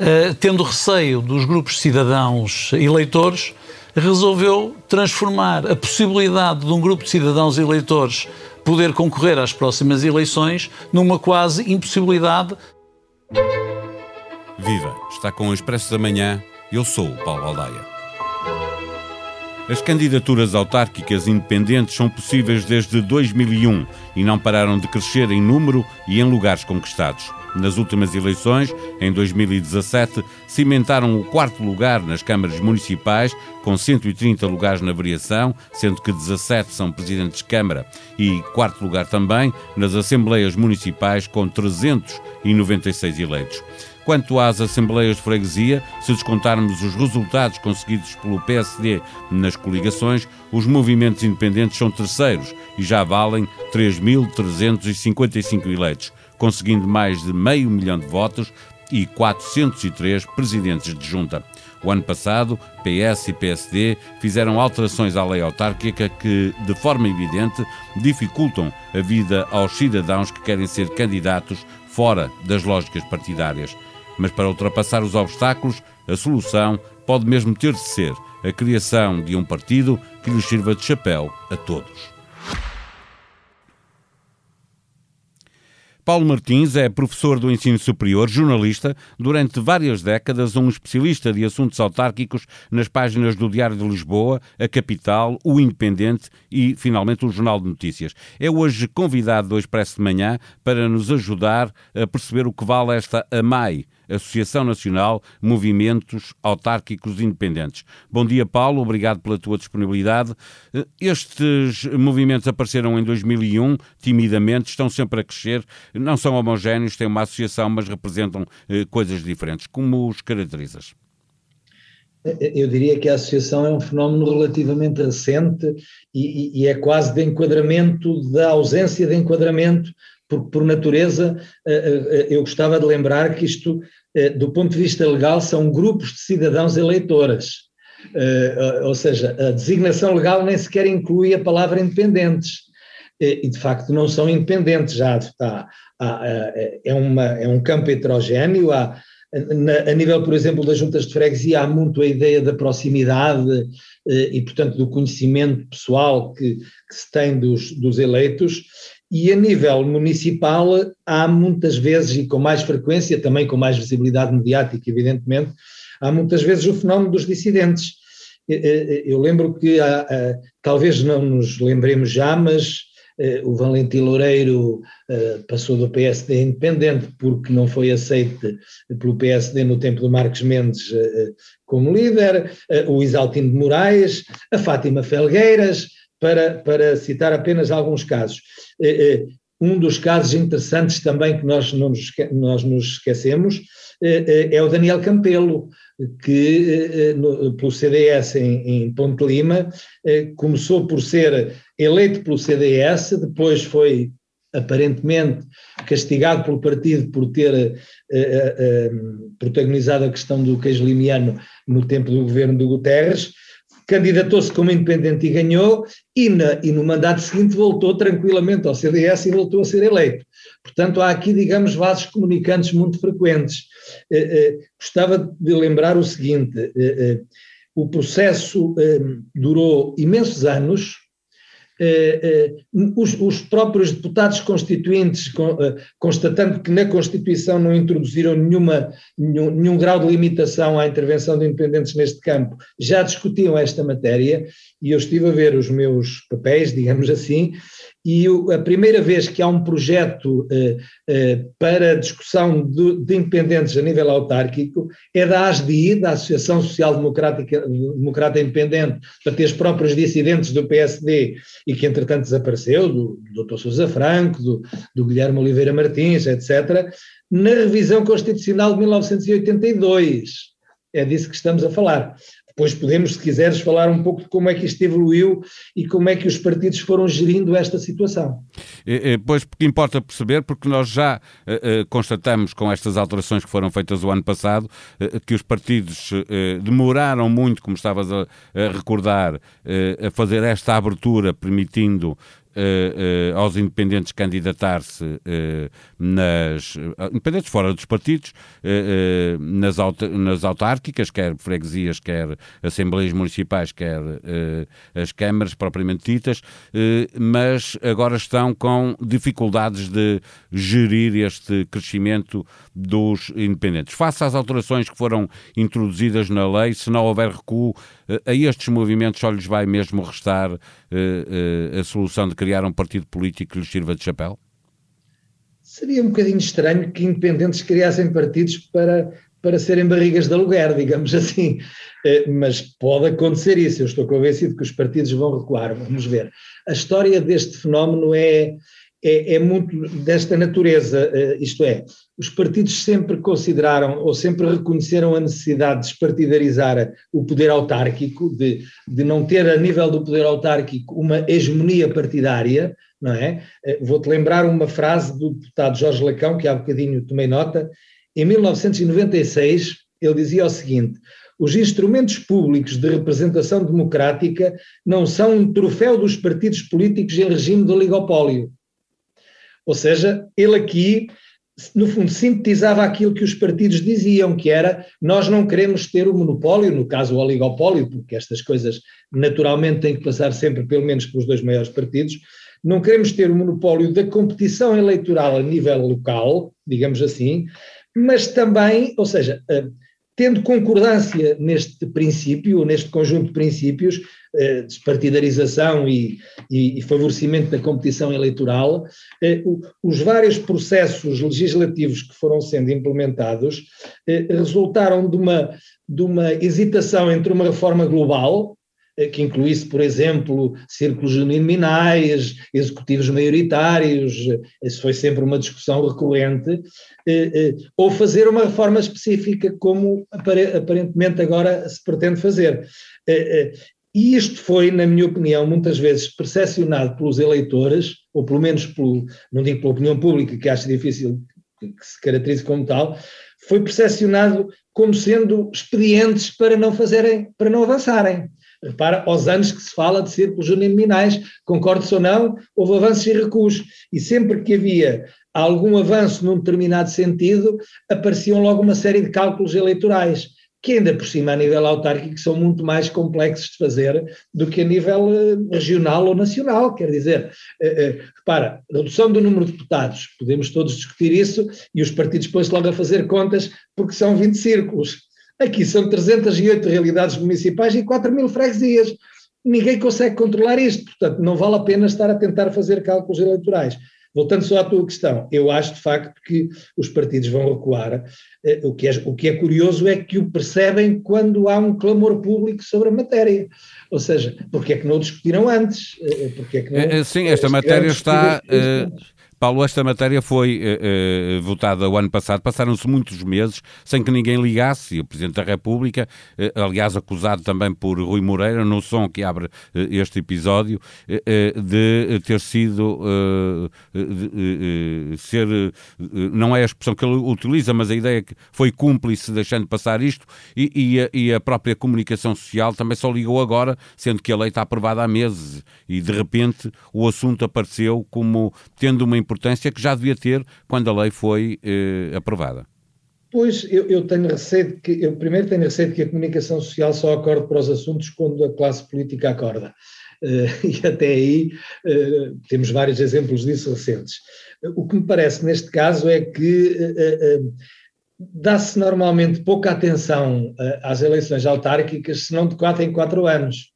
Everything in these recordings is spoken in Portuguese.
uh, tendo receio dos grupos de cidadãos eleitores, resolveu transformar a possibilidade de um grupo de cidadãos eleitores poder concorrer às próximas eleições numa quase impossibilidade. Viva! Está com o Expresso da Manhã. Eu sou o Paulo Baldaia. As candidaturas autárquicas independentes são possíveis desde 2001 e não pararam de crescer em número e em lugares conquistados. Nas últimas eleições, em 2017, cimentaram o quarto lugar nas câmaras municipais, com 130 lugares na variação, sendo que 17 são presidentes de Câmara, e quarto lugar também nas assembleias municipais, com 396 eleitos. Quanto às assembleias de freguesia, se descontarmos os resultados conseguidos pelo PSD nas coligações, os movimentos independentes são terceiros e já valem 3.355 eleitos, conseguindo mais de meio milhão de votos e 403 presidentes de junta. O ano passado, PS e PSD fizeram alterações à lei autárquica que, de forma evidente, dificultam a vida aos cidadãos que querem ser candidatos fora das lógicas partidárias. Mas para ultrapassar os obstáculos, a solução pode mesmo ter de ser a criação de um partido que lhes sirva de chapéu a todos. Paulo Martins é professor do ensino superior, jornalista, durante várias décadas um especialista de assuntos autárquicos nas páginas do Diário de Lisboa, a Capital, o Independente e, finalmente, o Jornal de Notícias. É hoje convidado do Expresso de Manhã para nos ajudar a perceber o que vale esta AMAI, Associação Nacional Movimentos Autárquicos Independentes. Bom dia, Paulo, obrigado pela tua disponibilidade. Eh, estes movimentos apareceram em 2001, timidamente, estão sempre a crescer, não são homogéneos, têm uma associação, mas representam eh, coisas diferentes. Como os caracterizas? Eu diria que a associação é um fenómeno relativamente recente e, e, é quase de enquadramento, da ausência de enquadramento porque por natureza eh, eh, eh, eu gostava de lembrar que isto, do ponto de vista legal, são grupos de cidadãos eleitoras. Ou seja, a designação legal nem sequer inclui a palavra independentes. E de facto não são independentes, já está. É, uma, é um campo heterogéneo, há, a nível, por exemplo, das juntas de freguesia, há muito a ideia da proximidade e, portanto, do conhecimento pessoal que, que se tem dos, dos eleitos, e a nível municipal há muitas vezes, e com mais frequência, também com mais visibilidade mediática, evidentemente, há muitas vezes o fenómeno dos dissidentes. Eu lembro que, há, talvez não nos lembremos já, mas eh, o Valentim Loureiro eh, passou do PSD independente porque não foi aceito pelo PSD no tempo do Marcos Mendes eh, como líder, o Isaltino de Moraes, a Fátima Felgueiras, para, para citar apenas alguns casos. Eh, eh, um dos casos interessantes também que nós, não nos, nós nos esquecemos eh, é o Daniel Campelo, que pelo CDS em, em Ponte Lima começou por ser eleito pelo CDS, depois foi aparentemente castigado pelo partido por ter protagonizado a questão do queijo limiano no tempo do governo do Guterres, candidatou-se como independente e ganhou, e, na, e, no mandato seguinte voltou tranquilamente ao CDS e voltou a ser eleito. Portanto, há aqui, digamos, vasos comunicantes muito frequentes. Eh, eh, gostava de lembrar o seguinte: eh, eh o processo eh, durou imensos anos, eh, eh, os, os, próprios deputados constituintes, eh, constatando que na Constituição não introduziram nenhuma, nenhum, nenhum, grau de limitação à intervenção de independentes neste campo, já discutiam esta matéria, e eu estive a ver os meus papéis, digamos assim, e a primeira vez que há um projeto eh, eh, para discussão de, de, independentes a nível autárquico é da ASDI, da Associação Social Democrática, Democrata Independente, para ter os próprios dissidentes do PSD e que entretanto desapareceu, do, do Dr. Sousa Franco, do, do Guilherme Oliveira Martins, etc., na revisão constitucional de 1982. É disso que estamos a falar. Depois podemos, se quiseres, falar um pouco de como é que isto evoluiu e como é que os partidos foram gerindo esta situação. É, é, pois, porque importa perceber, porque nós já é, constatamos com estas alterações que foram feitas o ano passado, que os partidos demoraram muito, como estavas a, a recordar, a fazer esta abertura, permitindo uh, aos independentes candidatar-se uh, nas independentes fora dos partidos, nas, aut nas autárquicas, quer freguesias, quer assembleias municipais, quer as câmaras propriamente ditas, mas agora estão com dificuldades de gerir este crescimento dos independentes. Face às alterações que foram introduzidas na lei, se não houver recuo a estes movimentos, só lhes vai mesmo restar a solução de criar um partido político que lhes sirva de chapéu? Seria um bocadinho estranho que independentes criassem partidos para, para serem barrigas de aluguer, digamos assim. Eh, mas pode acontecer isso, eu estou convencido que os partidos vão recuar, vamos ver. A história deste fenómeno é, é, é, muito desta natureza, eh, isto é, os partidos sempre consideraram ou sempre reconheceram a necessidade de despartidarizar o poder autárquico, de, de não ter a nível do poder autárquico uma hegemonia partidária, não é? Eh, vou-te lembrar uma frase do deputado Jorge Lacão, que há bocadinho tomei nota, em 1996 ele dizia o seguinte, os instrumentos públicos de representação democrática não são um troféu dos partidos políticos em regime de oligopólio. Ou seja, ele aqui no fundo, sintetizava aquilo que os partidos diziam, que era nós não queremos ter o monopólio, no caso o oligopólio, porque estas coisas naturalmente têm que passar sempre pelo menos pelos dois maiores partidos, não queremos ter o monopólio da competição eleitoral a nível local, digamos assim, mas também, ou seja, eh, tendo concordância neste princípio, neste conjunto de princípios, eh, despartidarização e, e, e, favorecimento da competição eleitoral, eh, os vários processos legislativos que foram sendo implementados eh, resultaram de uma, de uma hesitação entre uma reforma global, que incluísse, por exemplo, círculos uninominais, executivos maioritários, isso foi sempre uma discussão recorrente, ou fazer uma reforma específica, como aparentemente agora se pretende fazer. E isto foi, na minha opinião, muitas vezes percepcionado pelos eleitores, ou pelo menos pelo, não digo pela opinião pública, que acho difícil que se caracterize como tal, foi percepcionado como sendo expedientes para não fazerem, para não avançarem. Repara, aos anos que se fala de círculos uninominais, concordes ou não, houve avanços e recuos. E sempre que havia algum avanço num determinado sentido, apareciam logo uma série de cálculos eleitorais que ainda por cima a nível autárquico são muito mais complexos de fazer do que a nível eh, regional ou nacional, quer dizer, eh, eh, repara, redução do número de deputados, podemos todos discutir isso e os partidos põem-se logo a fazer contas porque são 20 círculos. Aqui são 308 realidades municipais e 4 mil freguesias. Ninguém consegue controlar isto, portanto não vale a pena estar a tentar fazer cálculos eleitorais. Voltando só à tua questão, eu acho de facto que os partidos vão recuar. Eh, o que, é, o que é curioso é que o percebem quando há um clamor público sobre a matéria. Ou seja, porque é que não discutiram antes? Eh, porque é que não, Sim, esta matéria está. Paulo, esta matéria foi uh, uh, votada o ano passado, passaram-se muitos meses sem que ninguém ligasse, e o Presidente da República, uh, aliás acusado também por Rui Moreira, no som que abre este episódio, de ter sido, de, ser, não é a expressão que ele utiliza, mas a ideia é que foi cúmplice deixando passar isto, e, e, a, e a própria comunicação social também só ligou agora, sendo que a lei está aprovada há meses, e de repente o assunto apareceu como tendo uma importância importância que já devia ter quando a lei foi eh, aprovada. Pois, eu, eu, tenho receio que, eu primeiro tenho receio que a comunicação social só acorde para os assuntos quando a classe política acorda. Uh, e até aí uh, temos vários exemplos disso recentes. O que me parece neste caso é que uh, dá-se normalmente pouca atenção às eleições autárquicas, se não de quatro em quatro anos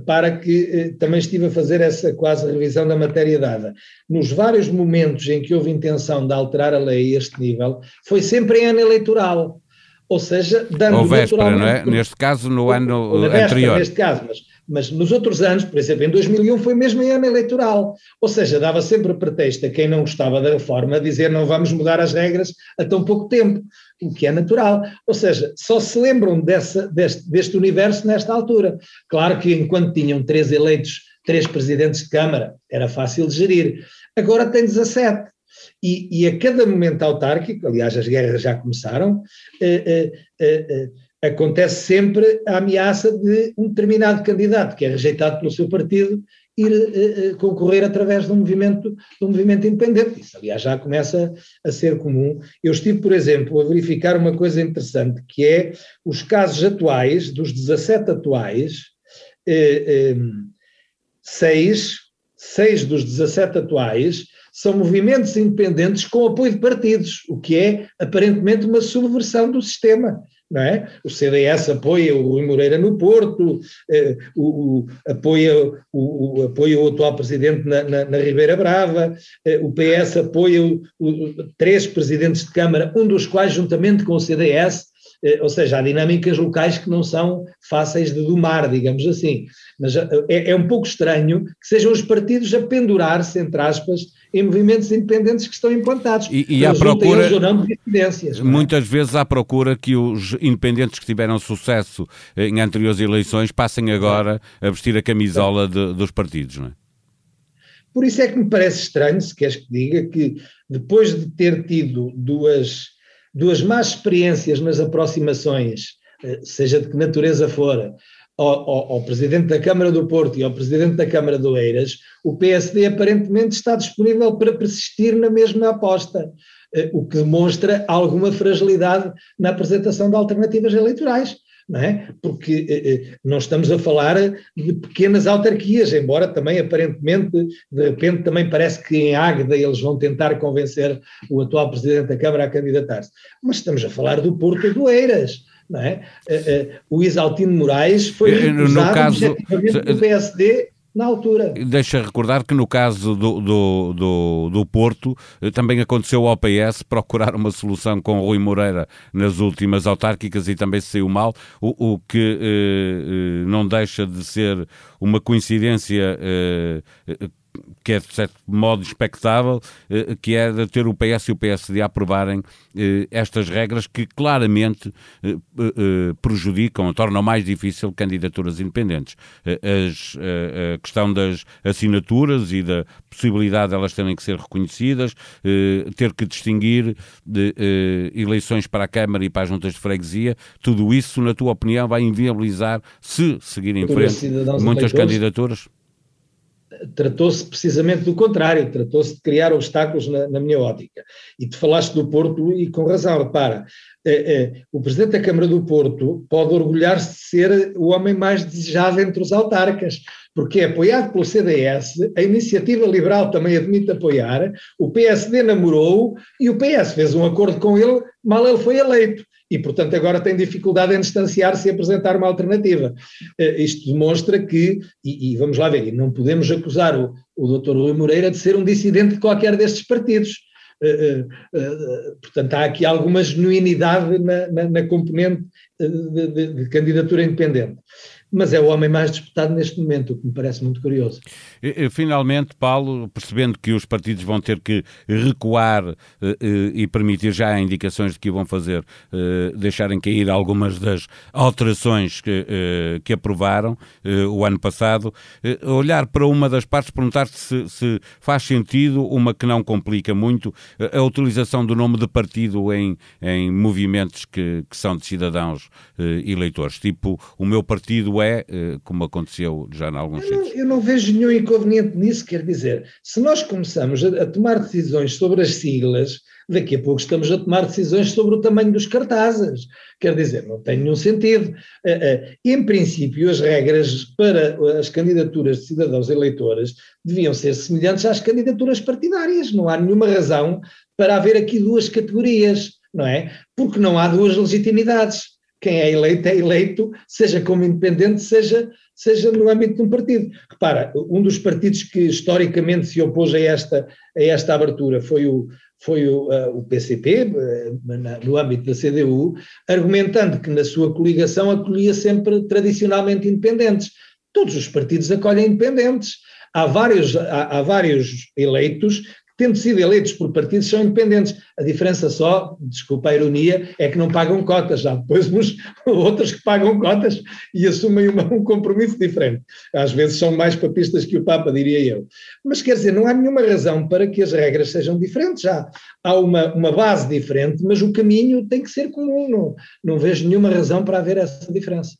para que eh, também estive a fazer essa quase revisão da matéria dada. Nos vários momentos em que houve intenção de alterar a lei a este nível, foi sempre em ano eleitoral. Ou seja, dando Ou véspera, não é? Neste caso, no ano véspera, anterior. Neste caso, mas mas nos outros anos, por exemplo, em 2001 foi mesmo em ano eleitoral, ou seja, dava sempre pretexto a quem não gostava da reforma dizer não vamos mudar as regras a tão pouco tempo, o que é natural, ou seja, só se lembram dessa, deste, deste universo nesta altura. Claro que enquanto tinham três eleitos, três presidentes de Câmara, era fácil de gerir, agora tem 17. E, e a cada momento autárquico, aliás, as guerras já começaram, eh, eh, eh, eh acontece sempre a ameaça de um determinado candidato que é rejeitado pelo seu partido ir uh, concorrer através de um movimento, de um movimento independente. Isso, aliás, já começa a ser comum. Eu estive, por exemplo, a verificar uma coisa interessante, que é os casos atuais, dos 17 atuais, uh, um, seis, seis dos 17 atuais são movimentos independentes com apoio de partidos, o que é aparentemente uma subversão do sistema. É? O CDS apoia o Rui Moreira no Porto, eh, o, o, apoia, o, o, apoia o atual presidente na, na, na Ribeira Brava, eh, o PS apoia o, três presidentes de Câmara, um dos quais, juntamente com o CDS, ou seja, há dinâmicas locais que não são fáceis de domar, digamos assim. Mas eh, é, é um pouco estranho que sejam os partidos a pendurar-se, entre aspas, em movimentos independentes que estão implantados. E, e à procura, é? muitas vezes à procura que os independentes que tiveram sucesso em anteriores eleições passem agora a vestir a camisola de, dos partidos, não é? Por isso é que me parece estranho, se queres que diga, que depois de ter tido duas duas más experiências nas aproximações, eh, seja de que natureza for, ao, ao, ao, Presidente da Câmara do Porto e ao Presidente da Câmara do Eiras, o PSD aparentemente está disponível para persistir na mesma aposta, eh, o que demonstra alguma fragilidade na apresentação de alternativas eleitorais é? Porque eh, eh, não estamos a falar de pequenas autarquias, embora também aparentemente, de repente, também parece que em Águeda eles vão tentar convencer o atual Presidente da Câmara a candidatar-se. Mas estamos a falar do Porto do Eiras. Não é? Eh, eh, o Isaltino Moraes foi recusado no caso, do PSD na altura. Deixa recordar que no caso do, do, do, do, Porto eh, também aconteceu ao PS procurar uma solução com Rui Moreira nas últimas autárquicas e também saiu mal, o, o que eh, eh não deixa de ser uma coincidência eh, que é de certo modo expectável, eh, que é de ter o PS e o PSD a aprovarem eh, estas regras que claramente eh, prejudicam, tornam mais difícil candidaturas independentes. As, a questão das assinaturas e da possibilidade de elas terem que ser reconhecidas, ter que distinguir de eleições para a Câmara e para as juntas de freguesia, tudo isso, na tua opinião, vai inviabilizar, se seguir em frente, muitas candidaturas? Tratou-se precisamente do contrário, tratou-se de criar obstáculos na, na, minha ótica. E te falaste do Porto e com razão, repara, eh, eh, o Presidente da Câmara do Porto pode orgulhar-se de ser o homem mais desejado entre os autarcas, porque é apoiado pelo CDS, a Iniciativa Liberal também admite apoiar, o PSD namorou e o PS fez um acordo com ele, mal ele foi eleito e, portanto, agora tem dificuldade em distanciar-se e apresentar uma alternativa. Uh, isto demonstra que, e, e, vamos lá ver, não podemos acusar o, o Dr. Rui Moreira de ser um dissidente de qualquer destes partidos. Uh, uh, portanto, há aqui alguma genuinidade na, na, na componente de, de, de candidatura independente mas é o homem mais disputado neste momento, o que me parece muito curioso. Finalmente, Paulo, percebendo que os partidos vão ter que recuar uh, uh, e permitir já indicações de que vão fazer, uh, deixarem cair algumas das alterações que, que aprovaram o ano passado, olhar para uma das partes, perguntar se, se faz sentido, uma que não complica muito, a utilização do nome de partido em, em movimentos que, que são de cidadãos eleitores, tipo o meu partido é, eh, como aconteceu já em alguns eu não, eu não vejo nenhum inconveniente nisso, quer dizer, se nós começamos a, a, tomar decisões sobre as siglas, daqui a pouco estamos a tomar decisões sobre o tamanho dos cartazes, quer dizer, não tem nenhum sentido. Uh, em princípio, as regras para as candidaturas de cidadãos eleitores deviam ser semelhantes às candidaturas partidárias, não há nenhuma razão para haver aqui duas categorias, não é? Porque não há duas legitimidades quem é eleito é eleito, seja como independente, seja, seja no âmbito de um partido. Repara, um dos partidos que historicamente se opôs a esta, a esta abertura foi o, foi o, uh, o PCP, uh, eh, na, no âmbito da CDU, argumentando que na sua coligação acolhia sempre tradicionalmente independentes. Todos os partidos acolhem independentes. Há vários, há, há vários eleitos tendo sido eleitos por partidos, são independentes. A diferença só, desculpa a ironia, é que não pagam cotas. Há depois uns outros que pagam cotas e assumem uma, um compromisso diferente. Às vezes são mais papistas que o Papa, diria eu. Mas quer dizer, não há nenhuma razão para que as regras sejam diferentes. Há uma, uma base diferente, mas o caminho tem que ser comum. Não, não vejo nenhuma razão para haver essa diferença.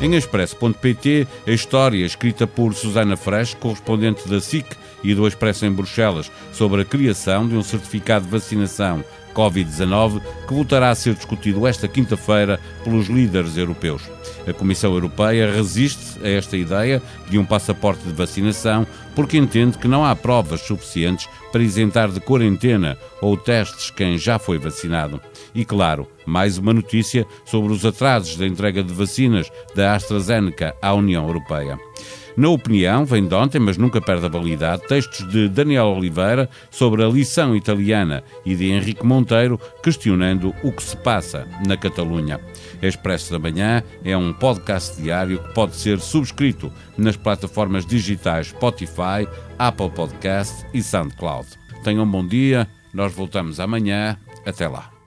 Em expresso.pt, a história escrita por Susana Fresh, correspondente da SIC e do Expresso em Bruxelas, sobre a criação de um certificado de vacinação Covid-19, que voltará a ser discutido esta quinta-feira pelos líderes europeus. A Comissão Europeia resiste a esta ideia de um passaporte de vacinação porque entende que não há provas suficientes para isentar de quarentena ou testes quem já foi vacinado. E claro, mais uma notícia sobre os atrasos da entrega de vacinas da AstraZeneca à União Europeia. Na opinião, vem de ontem, mas nunca perde a validade, textos de Daniel Oliveira sobre a lição italiana e de Henrique Monteiro questionando o que se passa na Catalunha. Expresso da Manhã é um podcast diário que pode ser subscrito nas plataformas digitais Spotify, Apple Podcast e SoundCloud. Tenham um bom dia, nós voltamos amanhã. Até lá.